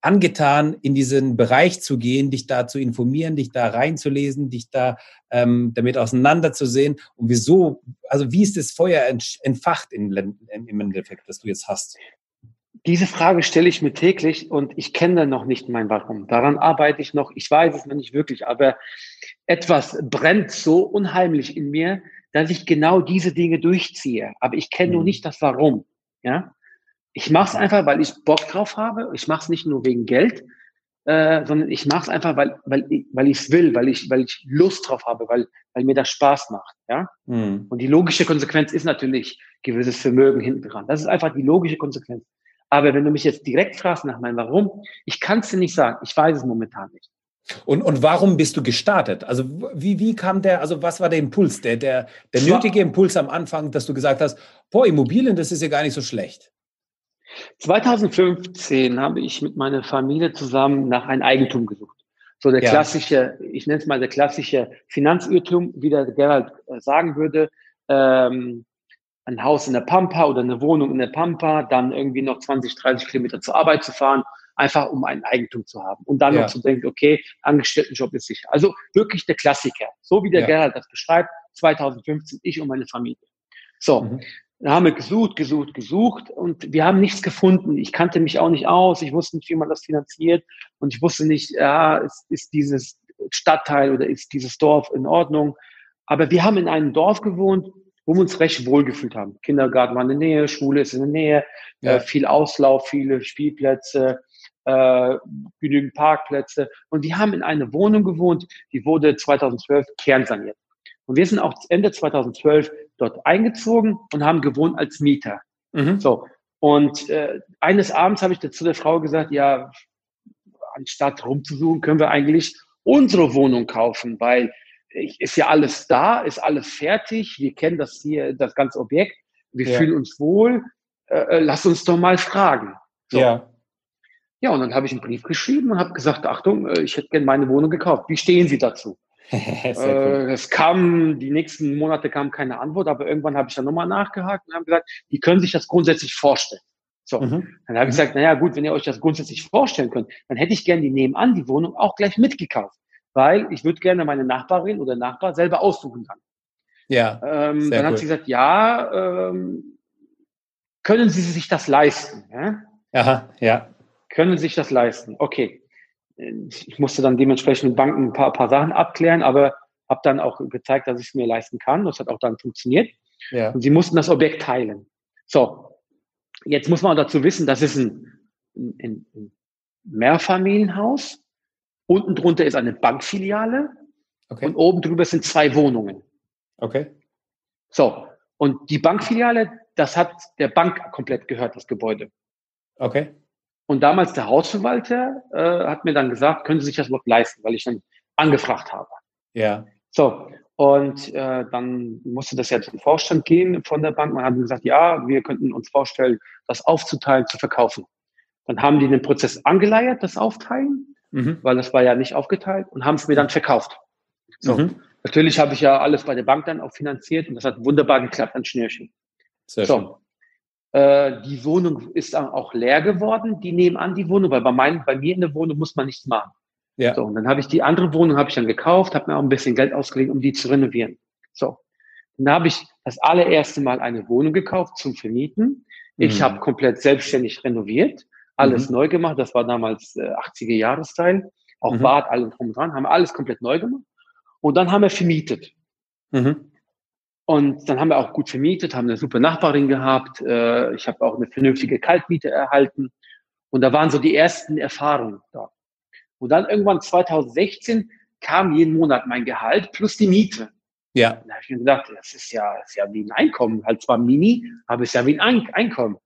angetan, in diesen Bereich zu gehen, dich da zu informieren, dich da reinzulesen, dich da ähm, damit auseinanderzusehen und wieso, also wie ist das Feuer entfacht in, im Endeffekt, das du jetzt hast? Diese Frage stelle ich mir täglich und ich kenne noch nicht mein Warum. Daran arbeite ich noch. Ich weiß es noch nicht wirklich, aber etwas brennt so unheimlich in mir, dass ich genau diese Dinge durchziehe. Aber ich kenne mhm. nur nicht das Warum. Ja, ich mache es einfach, weil ich Bock drauf habe. Ich mache es nicht nur wegen Geld, äh, sondern ich mache es einfach, weil weil weil ich es will, weil ich weil ich Lust drauf habe, weil weil mir das Spaß macht. Ja. Mhm. Und die logische Konsequenz ist natürlich gewisses Vermögen hinten dran. Das ist einfach die logische Konsequenz. Aber wenn du mich jetzt direkt fragst nach meinem Warum, ich kann es dir nicht sagen. Ich weiß es momentan nicht. Und, und warum bist du gestartet? Also wie, wie kam der, also was war der Impuls, der, der, der nötige Impuls am Anfang, dass du gesagt hast, boah, Immobilien, das ist ja gar nicht so schlecht? 2015 habe ich mit meiner Familie zusammen nach einem Eigentum gesucht. So der ja. klassische, ich nenne es mal der klassische Finanzirrtum, wie der Gerald äh, sagen würde. Ähm, ein Haus in der Pampa oder eine Wohnung in der Pampa, dann irgendwie noch 20, 30 Kilometer zur Arbeit zu fahren, einfach um ein Eigentum zu haben. Und dann ja. noch zu denken, okay, Angestelltenjob ist sicher. Also wirklich der Klassiker. So wie der ja. Gerald das beschreibt, 2015, ich und meine Familie. So. Mhm. Dann haben wir gesucht, gesucht, gesucht und wir haben nichts gefunden. Ich kannte mich auch nicht aus. Ich wusste nicht, wie man das finanziert und ich wusste nicht, ja, ist, ist dieses Stadtteil oder ist dieses Dorf in Ordnung. Aber wir haben in einem Dorf gewohnt, wo wir uns recht wohl gefühlt haben. Kindergarten war in der Nähe, Schule ist in der Nähe, ja. äh, viel Auslauf, viele Spielplätze, äh, genügend Parkplätze. Und wir haben in einer Wohnung gewohnt, die wurde 2012 kernsaniert. Und wir sind auch Ende 2012 dort eingezogen und haben gewohnt als Mieter. Mhm. So. Und äh, eines Abends habe ich zu der Frau gesagt, ja, anstatt rumzusuchen, können wir eigentlich unsere Wohnung kaufen, weil ist ja alles da, ist alles fertig, wir kennen das hier, das ganze Objekt, wir ja. fühlen uns wohl, äh, äh lass uns doch mal fragen. So. Ja. Ja, und dann habe ich einen Brief geschrieben und habe gesagt, Achtung, äh, ich hätte gerne meine Wohnung gekauft. Wie stehen Sie dazu? äh, es kam, die nächsten Monate kam keine Antwort, aber irgendwann habe ich dann nochmal nachgehakt und habe gesagt, die können sich das grundsätzlich vorstellen. So, mhm. dann habe ich gesagt, naja gut, wenn ihr euch das grundsätzlich vorstellen könnt, dann hätte ich gerne die nebenan die Wohnung auch gleich mitgekauft, weil ich würde gerne meine Nachbarin oder Nachbar selber aussuchen dann. Ja. Ähm, dann cool. hat sie gesagt, ja, ähm, können Sie sich das leisten? Ja? Aha, ja. Können Sie sich das leisten? Okay ich musste dann dementsprechend mit Banken ein paar, paar Sachen abklären, aber habe dann auch gezeigt, dass ich es mir leisten kann. Das hat auch dann funktioniert. Ja. Und sie mussten das Objekt teilen. So, jetzt muss man dazu wissen, das ist ein, ein, ein Mehrfamilienhaus. Unten drunter ist eine Bankfiliale okay. und oben drüber sind zwei Wohnungen. Okay. So, und die Bankfiliale, das hat der Bank komplett gehört, das Gebäude. Okay. Und damals der Hausverwalter äh, hat mir dann gesagt, können Sie sich das überhaupt leisten, weil ich dann angefragt habe. Ja. So, und äh, dann musste das ja zum Vorstand gehen von der Bank. Man hat gesagt, ja, wir könnten uns vorstellen, das aufzuteilen, zu verkaufen. Dann haben die den Prozess angeleiert, das Aufteilen, mhm. weil das war ja nicht aufgeteilt und haben es mir dann verkauft. So, mhm. natürlich habe ich ja alles bei der Bank dann auch finanziert und das hat wunderbar geklappt, ein Schnürchen. Sehr so. Schön. Äh, die Wohnung ist dann auch leer geworden, die nehmen an die Wohnung, weil bei, mein, bei mir in der Wohnung muss man nichts machen. Ja. So, und dann habe ich die andere Wohnung habe ich dann gekauft, habe mir auch ein bisschen Geld ausgelegt, um die zu renovieren. So, dann habe ich das allererste Mal eine Wohnung gekauft zum Vermieten. Ich mhm. habe komplett selbstständig renoviert, alles mhm. neu gemacht. Das war damals äh, 80er Jahresteil, auch mhm. Bad, allem drum und dran, haben alles komplett neu gemacht. Und dann haben wir vermietet. Mhm. Und dann haben wir auch gut vermietet, haben eine super Nachbarin gehabt. Äh, ich habe auch eine vernünftige Kaltmiete erhalten. Und da waren so die ersten Erfahrungen da. Und dann irgendwann 2016 kam jeden Monat mein Gehalt plus die Miete. Ja. Da habe ich mir gedacht, das ist ja, das ist ja wie ein Einkommen. Halt zwar mini, aber es ist ja wie ein Einkommen.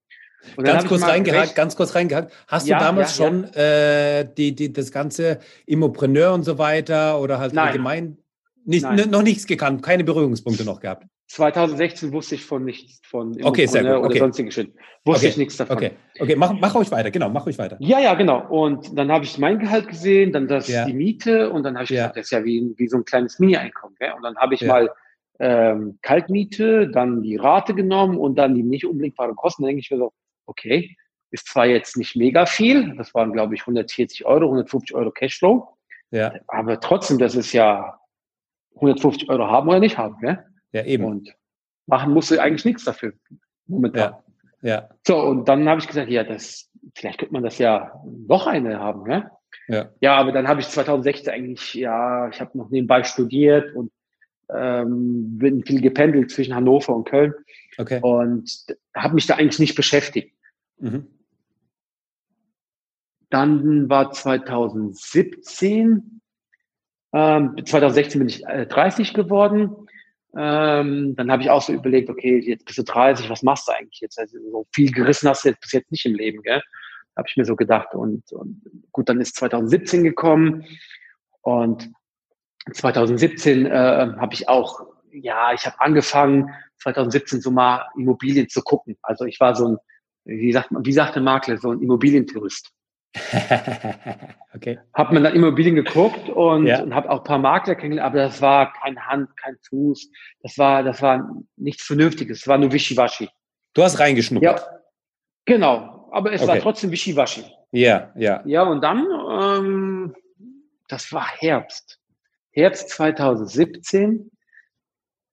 Ganz kurz reingehakt, ganz kurz reingehakt. Hast ja, du damals ja, schon ja. Äh, die, die, das ganze Immopreneur und so weiter oder halt Nein. allgemein nicht, noch nichts gekannt, keine Berührungspunkte noch gehabt? 2016 wusste ich von nichts von okay, sehr gut. Okay. oder sonstigen Shit. Wusste okay. ich nichts davon. Okay, okay. Mach, mach euch weiter, genau, mach euch weiter. Ja, ja, genau. Und dann habe ich mein Gehalt gesehen, dann das ja. die Miete und dann habe ich ja. gedacht, das ist ja wie, wie so ein kleines Mini-Einkommen. Und dann habe ich ja. mal ähm, Kaltmiete, dann die Rate genommen und dann die nicht unbedingtbaren Kosten. Dann denke ich mir so, okay, ist zwar jetzt nicht mega viel, das waren glaube ich 140 Euro, 150 Euro Cashflow, ja. aber trotzdem, das ist ja 150 Euro haben oder nicht haben. Gell? Ja, eben. Und machen musst du eigentlich nichts dafür momentan. Ja. ja. So, und dann habe ich gesagt, ja, das, vielleicht könnte man das ja noch eine haben, ne? Ja. Ja, aber dann habe ich 2016 eigentlich, ja, ich habe noch nebenbei studiert und ähm, bin viel gependelt zwischen Hannover und Köln. Okay. Und habe mich da eigentlich nicht beschäftigt. Mhm. Dann war 2017, ähm, 2016 bin ich äh, 30 geworden ähm, dann habe ich auch so überlegt, okay, jetzt bist du 30, was machst du eigentlich jetzt? Also so viel gerissen hast du jetzt bis jetzt nicht im Leben, gell? Habe ich mir so gedacht. Und, und gut, dann ist 2017 gekommen und 2017 äh, habe ich auch, ja, ich habe angefangen, 2017 so mal Immobilien zu gucken. Also ich war so ein, wie sagt man, wie sagt der Makler, so ein Immobilientourist. okay. Hab mir dann Immobilien geguckt und, ja. und habe auch ein paar Makler kennengelernt, aber das war kein Hand, kein Fuß. Das war, das war nichts Vernünftiges. Es war nur Wischiwaschi. Du hast reingeschnuppert. Ja, genau. Aber es okay. war trotzdem Wischiwaschi. Ja, ja. Ja, und dann, ähm, das war Herbst. Herbst 2017.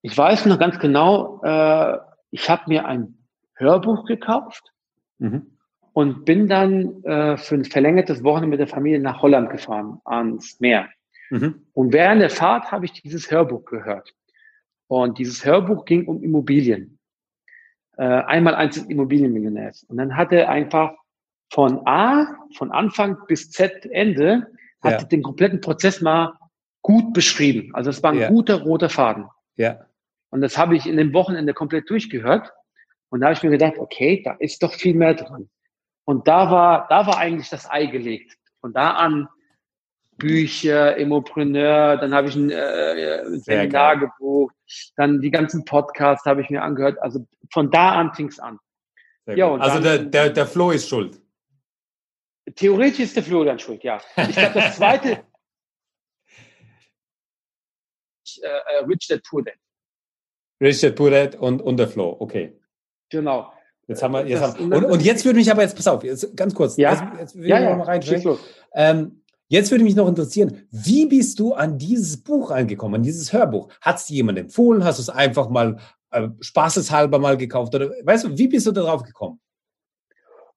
Ich weiß noch ganz genau, äh, ich habe mir ein Hörbuch gekauft. Mhm und bin dann äh, für ein verlängertes Wochenende mit der Familie nach Holland gefahren, ans Meer. Mhm. Und während der Fahrt habe ich dieses Hörbuch gehört. Und dieses Hörbuch ging um Immobilien. Äh, einmal eins des Immobilienmillionärs. Und dann hat er einfach von A, von Anfang bis Z Ende, hat ja. den kompletten Prozess mal gut beschrieben. Also es war ein ja. guter roter Faden. Ja. Und das habe ich in dem Wochenende komplett durchgehört. Und da habe ich mir gedacht, okay, da ist doch viel mehr dran. Und da war, da war eigentlich das Ei gelegt. Von da an Bücher, Immopreneur, dann habe ich ein äh, Seminar gebucht, dann die ganzen Podcasts habe ich mir angehört. Also von da an fing es an. Ja, also der, der, der Flo ist schuld. Theoretisch ist der Flo dann schuld, ja. Ich glaube, das zweite äh, äh, Rich Dad Poor Dad. Rich Dad Poor Dad und, und der Flo, okay. Genau. Jetzt haben wir, jetzt haben, und, und, jetzt würde mich aber jetzt, pass auf, jetzt, ganz kurz, ja, jetzt, jetzt will ja, ich ja. mal rein. Ähm, jetzt würde mich noch interessieren, wie bist du an dieses Buch reingekommen, an dieses Hörbuch? Hat es dir jemand empfohlen? Hast du es einfach mal äh, spaßeshalber mal gekauft? Oder weißt du, wie bist du darauf gekommen?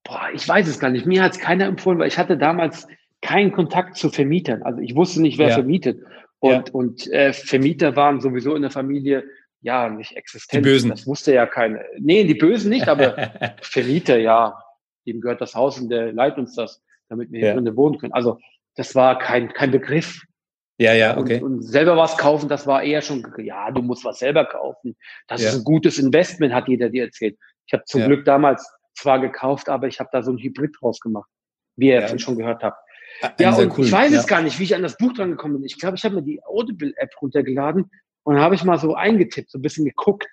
Boah, ich weiß es gar nicht. Mir hat es keiner empfohlen, weil ich hatte damals keinen Kontakt zu Vermietern. Also ich wusste nicht, wer ja. vermietet. Und, ja. und äh, Vermieter waren sowieso in der Familie ja, nicht existent. Die Bösen. Das wusste ja keiner. Nee, die Bösen nicht, aber Vermieter, ja. Ihm gehört das Haus und der leiht uns das, damit wir hier drin wohnen können. Also, das war kein, kein Begriff. Ja, ja, okay. Und, und, selber was kaufen, das war eher schon, ja, du musst was selber kaufen. Das ja. ist ein gutes Investment, hat jeder dir erzählt. Ich habe zum ja. Glück damals zwar gekauft, aber ich habe da so ein Hybrid draus gemacht. wie ihr ja. schon gehört habt. Ja, und cool. ich weiß ja. es gar nicht, wie ich an das Buch dran gekommen bin. Ich glaube, ich habe mir die Audible-App runtergeladen und habe ich mal so eingetippt, so ein bisschen geguckt.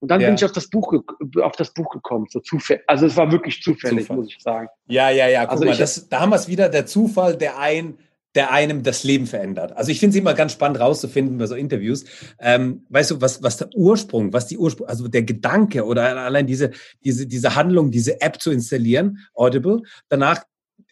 Und dann ja. bin ich auf das Buch auf das Buch gekommen, so zufällig. Also es war wirklich zufällig, Zufall. muss ich sagen. Ja, ja, ja. Guck also mal, das, da haben wir es wieder, der Zufall, der ein der einem das Leben verändert. Also ich finde es immer ganz spannend rauszufinden bei so Interviews. Ähm, weißt du, was, was der Ursprung, was die Ursprung, also der Gedanke oder allein diese, diese, diese Handlung, diese App zu installieren, Audible, danach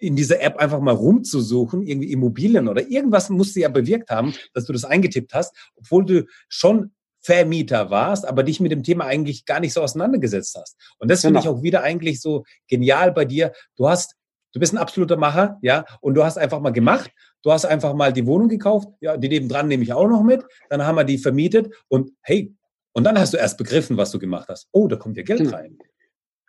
in dieser App einfach mal rumzusuchen, irgendwie Immobilien oder irgendwas musst du ja bewirkt haben, dass du das eingetippt hast, obwohl du schon Vermieter warst, aber dich mit dem Thema eigentlich gar nicht so auseinandergesetzt hast. Und das finde genau. ich auch wieder eigentlich so genial bei dir. Du hast, du bist ein absoluter Macher, ja, und du hast einfach mal gemacht. Du hast einfach mal die Wohnung gekauft, ja, die nebendran nehme ich auch noch mit. Dann haben wir die vermietet und hey, und dann hast du erst begriffen, was du gemacht hast. Oh, da kommt ja Geld genau. rein.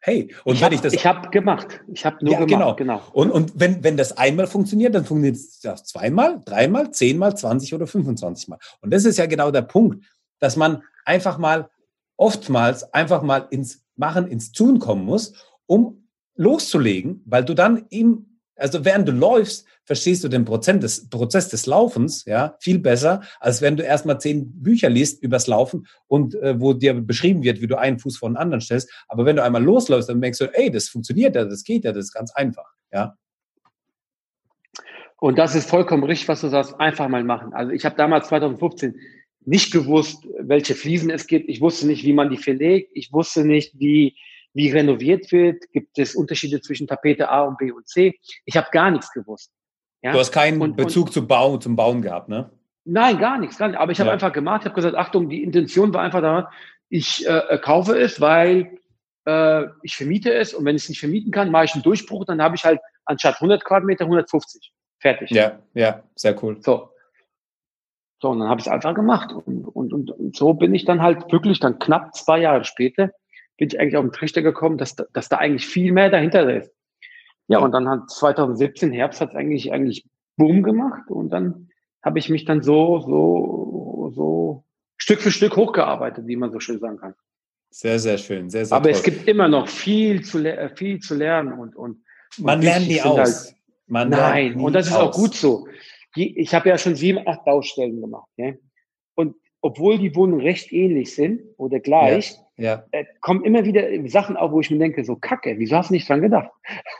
Hey, und ich wenn hab, ich das. Ich habe gemacht. Ich habe nur ja, gemacht. Genau. genau. Und, und wenn, wenn das einmal funktioniert, dann funktioniert es zweimal, dreimal, zehnmal, zwanzig oder 25 Mal. Und das ist ja genau der Punkt, dass man einfach mal, oftmals einfach mal ins Machen, ins Tun kommen muss, um loszulegen, weil du dann im also während du läufst, verstehst du den Prozess des, Prozess des Laufens ja viel besser, als wenn du erstmal zehn Bücher liest übers Laufen und äh, wo dir beschrieben wird, wie du einen Fuß vor den anderen stellst. Aber wenn du einmal losläufst, dann merkst du, ey, das funktioniert ja, das geht ja, das ist ganz einfach. Ja. Und das ist vollkommen richtig, was du sagst. Einfach mal machen. Also ich habe damals 2015 nicht gewusst, welche Fliesen es gibt. Ich wusste nicht, wie man die verlegt. Ich wusste nicht, wie wie renoviert wird, gibt es Unterschiede zwischen Tapete A und B und C. Ich habe gar nichts gewusst. Ja? Du hast keinen und, Bezug und, zum, Bau, zum Bauen gehabt, ne? Nein, gar nichts, gar nicht. Aber ich habe ja. einfach gemacht, ich habe gesagt, Achtung, die Intention war einfach da, ich äh, kaufe es, weil äh, ich vermiete es und wenn ich es nicht vermieten kann, mache ich einen Durchbruch, dann habe ich halt anstatt 100 Quadratmeter 150. Fertig. Ja, ja, sehr cool. So. So, und dann habe ich es einfach gemacht. Und, und, und, und so bin ich dann halt wirklich dann knapp zwei Jahre später bin ich eigentlich auf den Trichter gekommen, dass, dass da eigentlich viel mehr dahinter ist. Ja, und dann hat 2017 Herbst hat es eigentlich eigentlich Boom gemacht und dann habe ich mich dann so so so Stück für Stück hochgearbeitet, wie man so schön sagen kann. Sehr sehr schön, sehr sehr. Aber toll. es gibt immer noch viel zu viel zu lernen und und, man und lernt nie aus. Halt, man nein, und das ist aus. auch gut so. Ich habe ja schon sieben, acht Baustellen gemacht. Ja? Und obwohl die Wohnungen recht ähnlich sind oder gleich, ja, ja. Äh, kommen immer wieder Sachen auf, wo ich mir denke, so Kacke, wieso hast du nicht dran gedacht?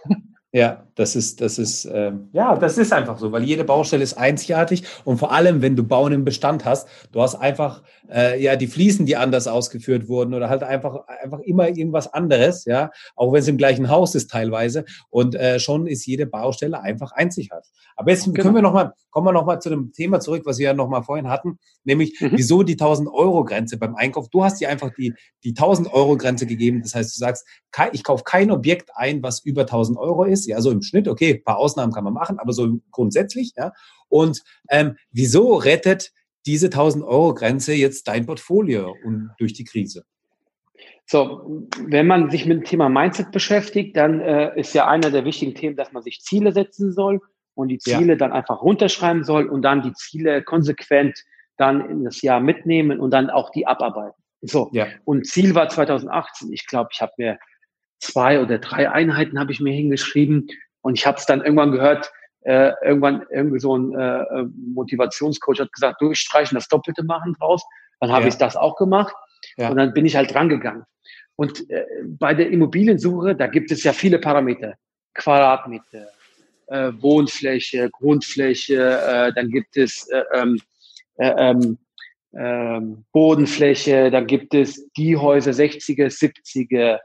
Ja, das ist, das ist, äh, ja, das ist einfach so, weil jede Baustelle ist einzigartig und vor allem, wenn du Bauen im Bestand hast, du hast einfach äh, ja die Fliesen, die anders ausgeführt wurden oder halt einfach einfach immer irgendwas anderes, ja, auch wenn es im gleichen Haus ist teilweise und äh, schon ist jede Baustelle einfach einzigartig. Aber jetzt genau. können wir noch mal, kommen wir noch mal zu dem Thema zurück, was wir ja noch mal vorhin hatten, nämlich mhm. wieso die 1000 Euro Grenze beim Einkauf. Du hast dir einfach die die 1000 Euro Grenze gegeben, das heißt, du sagst, ich kaufe kein Objekt ein, was über 1000 Euro ist ist, ja, so im Schnitt, okay, ein paar Ausnahmen kann man machen, aber so grundsätzlich, ja. Und ähm, wieso rettet diese 1000-Euro-Grenze jetzt dein Portfolio und durch die Krise? So, wenn man sich mit dem Thema Mindset beschäftigt, dann äh, ist ja einer der wichtigen Themen, dass man sich Ziele setzen soll und die Ziele ja. dann einfach runterschreiben soll und dann die Ziele konsequent dann in das Jahr mitnehmen und dann auch die abarbeiten. So. Ja. Und Ziel war 2018. Ich glaube, ich habe mir zwei oder drei Einheiten habe ich mir hingeschrieben und ich habe es dann irgendwann gehört, äh, irgendwann irgendwie so ein äh, äh, Motivationscoach hat gesagt, durchstreichen, das Doppelte machen draus. Dann habe ja. ich das auch gemacht ja. und dann bin ich halt rangegangen. Und äh, bei der Immobiliensuche, da gibt es ja viele Parameter. Quadratmeter, äh, Wohnfläche, Grundfläche, äh, dann gibt es äh, ähm, äh, ähm, ähm, Bodenfläche, dann gibt es die Häuser 60er, 70er,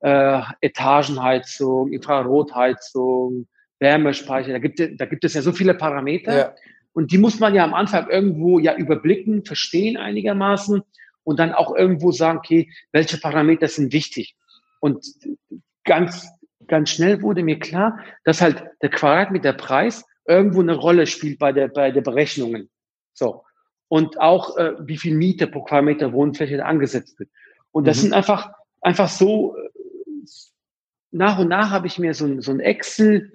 äh, Etagenheizung, Infrarotheizung, Wärmespeicher. Da gibt, da gibt es ja so viele Parameter. Ja. Und die muss man ja am Anfang irgendwo ja überblicken, verstehen einigermaßen und dann auch irgendwo sagen, okay, welche Parameter sind wichtig. Und ganz, ganz schnell wurde mir klar, dass halt der Quadratmeterpreis irgendwo eine Rolle spielt bei der, bei der Berechnungen. So. Und auch, äh, wie viel Miete pro Quadratmeter Wohnfläche angesetzt wird. Und das mhm. sind einfach, einfach so nach und nach habe ich mir so ein, so ein Excel,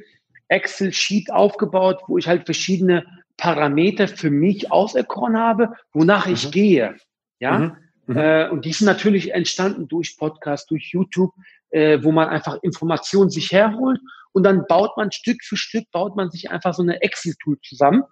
Excel-Sheet aufgebaut, wo ich halt verschiedene Parameter für mich auserkoren habe, wonach mhm. ich gehe. Ja. Mhm. Mhm. Äh, und die sind natürlich entstanden durch Podcast, durch YouTube, äh, wo man einfach Informationen sich herholt Und dann baut man Stück für Stück, baut man sich einfach so eine Excel-Tool zusammen,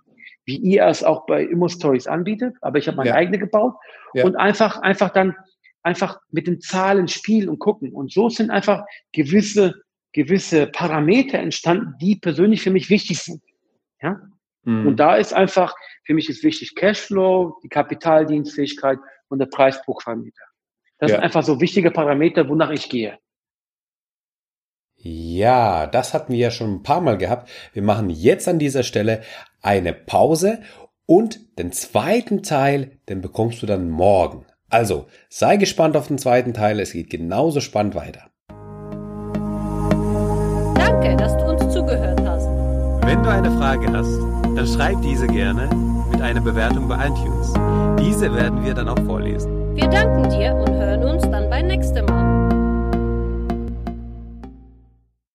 wie ihr es auch bei Immo Stories anbietet. Aber ich habe meine ja. eigene gebaut ja. und einfach, einfach dann einfach mit den Zahlen spielen und gucken. Und so sind einfach gewisse, gewisse Parameter entstanden, die persönlich für mich wichtig sind. Ja? Mhm. Und da ist einfach, für mich ist wichtig Cashflow, die Kapitaldienstfähigkeit und der Preis pro Quadratmeter. Das ja. sind einfach so wichtige Parameter, wonach ich gehe. Ja, das hatten wir ja schon ein paar Mal gehabt. Wir machen jetzt an dieser Stelle eine Pause und den zweiten Teil, den bekommst du dann morgen. Also, sei gespannt auf den zweiten Teil, es geht genauso spannend weiter. Danke, dass du uns zugehört hast. Wenn du eine Frage hast, dann schreib diese gerne mit einer Bewertung bei iTunes. Diese werden wir dann auch vorlesen. Wir danken dir und hören uns dann beim nächsten Mal.